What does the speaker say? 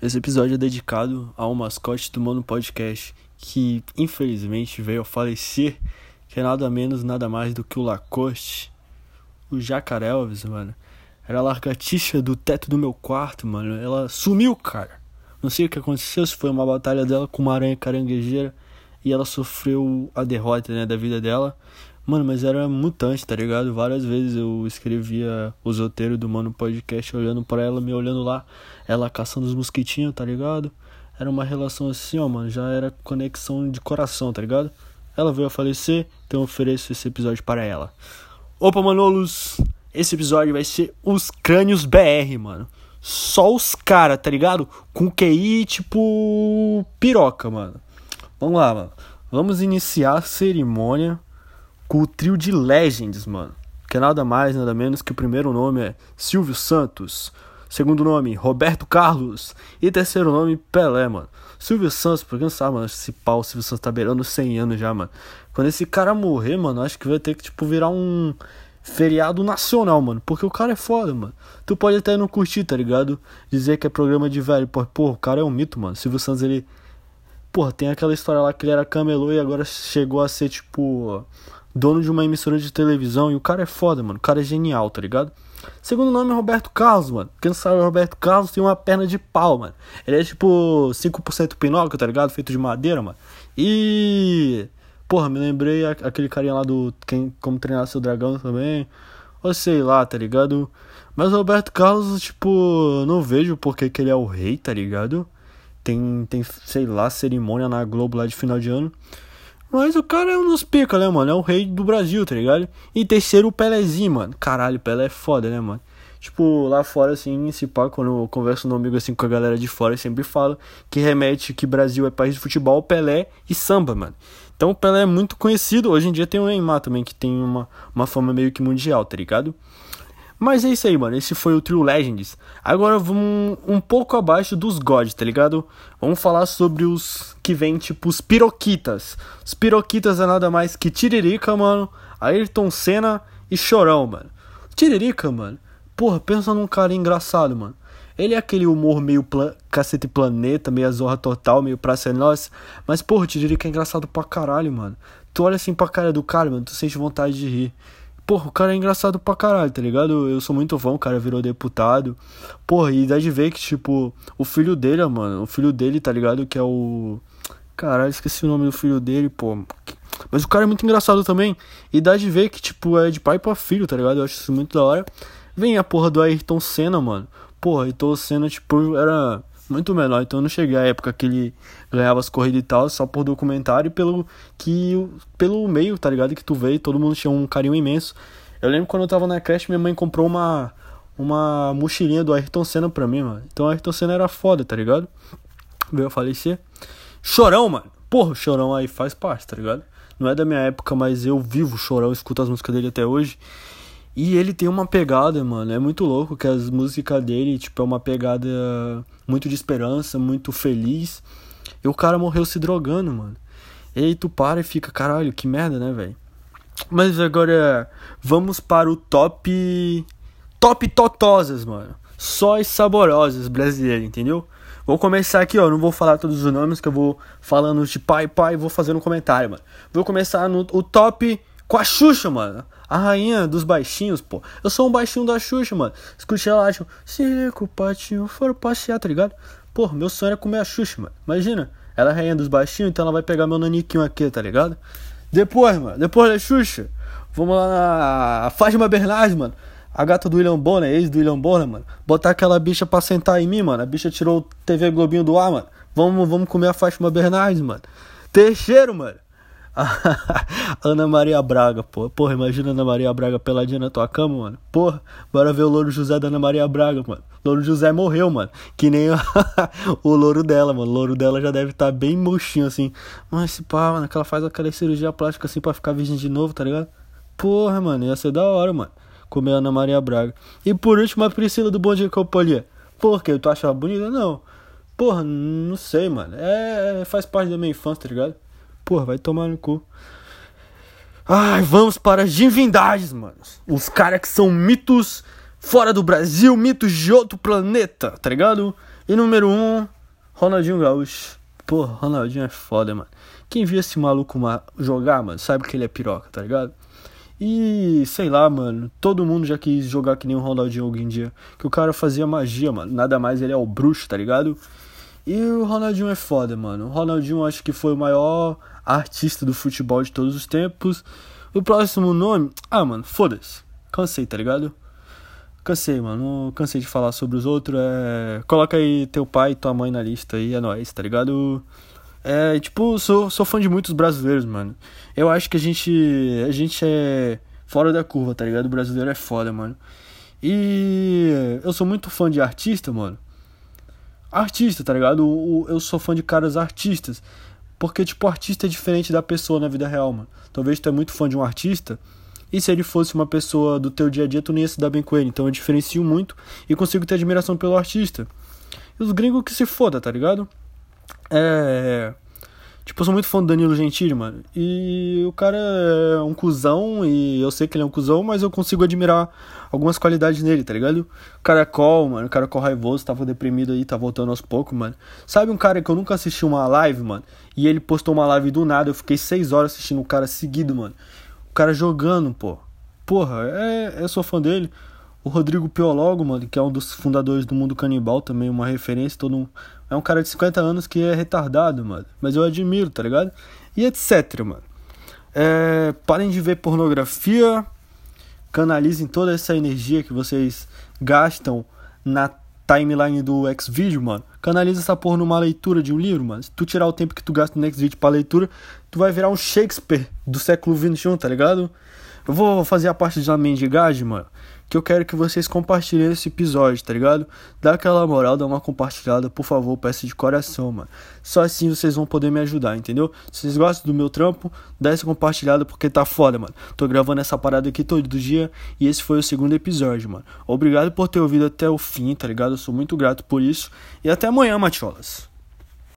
Esse episódio é dedicado ao mascote do Mano Podcast, que infelizmente veio a falecer, que é nada menos, nada mais do que o Lacoste, o Jacaré Elvis, mano. Era a largatixa do teto do meu quarto, mano. Ela sumiu, cara. Não sei o que aconteceu, se foi uma batalha dela com uma aranha caranguejeira e ela sofreu a derrota, né, da vida dela. Mano, mas era mutante, tá ligado? Várias vezes eu escrevia os roteiros do Mano Podcast olhando para ela, me olhando lá, ela caçando os mosquitinhos, tá ligado? Era uma relação assim, ó, mano, já era conexão de coração, tá ligado? Ela veio a falecer, então eu ofereço esse episódio para ela. Opa, Manolos! Esse episódio vai ser os crânios BR, mano. Só os cara, tá ligado? Com QI tipo piroca, mano. Vamos lá, mano. Vamos iniciar a cerimônia com o trio de Legends, mano. Que é nada mais, nada menos que o primeiro nome é Silvio Santos. Segundo nome, Roberto Carlos. E terceiro nome, Pelé, mano. Silvio Santos, por quem não sabe, mano, esse pau, Silvio Santos tá beirando 100 anos já, mano. Quando esse cara morrer, mano, acho que vai ter que, tipo, virar um feriado nacional, mano. Porque o cara é foda, mano. Tu pode até não curtir, tá ligado? Dizer que é programa de velho. Pô, pô o cara é um mito, mano. Silvio Santos, ele. Porra, tem aquela história lá que ele era camelô e agora chegou a ser, tipo dono de uma emissora de televisão, e o cara é foda, mano. O cara é genial, tá ligado? Segundo nome é Roberto Carlos, mano. Quem não sabe, Roberto Carlos tem uma perna de pau, mano. Ele é tipo 5% Pinóquio, tá ligado? Feito de madeira, mano. E. Porra, me lembrei aquele carinha lá do quem, Como Treinar Seu Dragão também. Ou sei lá, tá ligado? Mas o Roberto Carlos, tipo, não vejo porque que ele é o rei, tá ligado? Tem, tem, sei lá, cerimônia na Globo lá de final de ano. Mas o cara é um dos pica, né, mano? É o rei do Brasil, tá ligado? E terceiro, o Pelézinho, mano. Caralho, Pelé é foda, né, mano? Tipo, lá fora, assim, se pá, quando eu converso no amigo, assim, com a galera de fora, eu sempre falo que remete que Brasil é país de futebol, Pelé e samba, mano. Então o Pelé é muito conhecido. Hoje em dia tem o Neymar também, que tem uma, uma fama meio que mundial, tá ligado? Mas é isso aí, mano. Esse foi o Trio Legends. Agora vamos um pouco abaixo dos gods, tá ligado? Vamos falar sobre os que vêm, tipo, os piroquitas. Os piroquitas é nada mais que Tiririca, mano, Ayrton Senna e Chorão, mano. Tiririca, mano. Porra, pensa num cara engraçado, mano. Ele é aquele humor meio pla cacete planeta, meio zorra total, meio praça é nossa. Mas, porra, Tiririca é engraçado pra caralho, mano. Tu olha assim pra cara do cara, mano, tu sente vontade de rir. Porra, o cara é engraçado pra caralho, tá ligado? Eu sou muito fã, o cara virou deputado. Porra, e dá de ver que, tipo, o filho dele, mano, o filho dele, tá ligado? Que é o. Caralho, esqueci o nome do filho dele, pô. Mas o cara é muito engraçado também. E dá de ver que, tipo, é de pai pra filho, tá ligado? Eu acho isso muito da hora. Vem a porra do Ayrton Senna, mano. Porra, Ayrton Senna, tipo, era muito menor, então não cheguei à época que ele ganhava as corridas e tal, só por documentário e pelo que pelo meio, tá ligado? Que tu vê, todo mundo tinha um carinho imenso. Eu lembro quando eu tava na creche, minha mãe comprou uma uma mochilinha do Ayrton Senna pra mim, mano. Então o Ayrton Senna era foda, tá ligado? Veio a falecer. Chorão, mano. Porra, o Chorão aí faz parte, tá ligado? Não é da minha época, mas eu vivo Chorão, escuto as músicas dele até hoje. E ele tem uma pegada, mano, é muito louco que as músicas dele, tipo, é uma pegada muito de esperança, muito feliz. E o cara morreu se drogando, mano. E aí tu para e fica, caralho, que merda, né, velho? Mas agora vamos para o top top totosas, mano. Só as saborosas brasileiras, entendeu? Vou começar aqui, ó, não vou falar todos os nomes que eu vou falando de pai pai, vou fazer um comentário, mano. Vou começar no o top com a Xuxa, mano. A rainha dos baixinhos, pô. Eu sou um baixinho da Xuxa, mano. Escutei ela, tipo, se o patinho for passear, tá ligado? Pô, meu sonho era comer a Xuxa, mano. Imagina. Ela é rainha dos baixinhos, então ela vai pegar meu naniquinho aqui, tá ligado? Depois, mano, depois da Xuxa, vamos lá na Fátima Bernardes, mano. A gata do William Bonner, ex do William Bonner, mano. Botar aquela bicha pra sentar em mim, mano. A bicha tirou o TV Globinho do ar, mano. Vamos, vamos comer a Fátima Bernardes, mano. Terceiro, mano. Ana Maria Braga, pô. Porra, imagina Ana Maria Braga peladinha na tua cama, mano. Porra, bora ver o louro José da Ana Maria Braga, mano. Louro José morreu, mano. Que nem o louro dela, mano. O louro dela já deve estar tá bem murchinho assim. Mas se pá, mano, que ela faz aquela cirurgia plástica assim pra ficar virgem de novo, tá ligado? Porra, mano, ia ser da hora, mano. Comer a Ana Maria Braga. E por último, a Priscila do Bom Dia Companhia. Por quê? Tu acha ela bonita? Não. Porra, não sei, mano. É, faz parte da minha infância, tá ligado? Porra, vai tomar no cu. Ai, vamos para as divindades, mano. Os caras que são mitos fora do Brasil, mitos de outro planeta, tá ligado? E número 1, um, Ronaldinho Gaúcho. Pô, Ronaldinho é foda, mano. Quem viu esse maluco jogar, mano, sabe que ele é piroca, tá ligado? E sei lá, mano, todo mundo já quis jogar que nem o Ronaldinho algum dia. Que o cara fazia magia, mano. Nada mais ele é o bruxo, tá ligado? E o Ronaldinho é foda, mano. O Ronaldinho acho que foi o maior artista do futebol de todos os tempos. O próximo nome. Ah, mano, foda-se. Cansei, tá ligado? Cansei, mano. Cansei de falar sobre os outros. É... Coloca aí teu pai e tua mãe na lista aí, é nóis, tá ligado? É, tipo, sou, sou fã de muitos brasileiros, mano. Eu acho que a gente. A gente é fora da curva, tá ligado? O brasileiro é foda, mano. E eu sou muito fã de artista, mano. Artista, tá ligado? Eu sou fã de caras artistas. Porque, tipo, artista é diferente da pessoa na vida real, mano. Talvez tu é muito fã de um artista. E se ele fosse uma pessoa do teu dia a dia, tu nem ia se dar bem com ele. Então eu diferencio muito e consigo ter admiração pelo artista. E os gringos que se foda, tá ligado? É. Tipo, eu sou muito fã do Danilo Gentili, mano. E o cara é um cuzão, e eu sei que ele é um cuzão, mas eu consigo admirar algumas qualidades nele, tá ligado? Caracol, mano, Caracol raivoso, tava deprimido aí, tá voltando aos poucos, mano. Sabe um cara que eu nunca assisti uma live, mano? E ele postou uma live do nada, eu fiquei seis horas assistindo o cara seguido, mano. O cara jogando, pô. Porra, é, eu sou fã dele. O Rodrigo Piologo, mano, que é um dos fundadores do Mundo Canibal, também uma referência, todo um, é um cara de 50 anos que é retardado, mano. Mas eu admiro, tá ligado? E etc, mano. É, parem de ver pornografia, canalizem toda essa energia que vocês gastam na timeline do Xvideo, mano. Canaliza essa porra numa leitura de um livro, mano. Se tu tirar o tempo que tu gasta no Xvideo pra leitura, tu vai virar um Shakespeare do século XXI, tá ligado? Eu vou fazer a parte de uma mendigagem, mano que eu quero que vocês compartilhem esse episódio, tá ligado? Dá aquela moral, dá uma compartilhada, por favor, peço de coração, mano. Só assim vocês vão poder me ajudar, entendeu? Se vocês gostam do meu trampo, dá essa compartilhada porque tá foda, mano. Tô gravando essa parada aqui todo dia e esse foi o segundo episódio, mano. Obrigado por ter ouvido até o fim, tá ligado? Eu sou muito grato por isso. E até amanhã, Matiolas.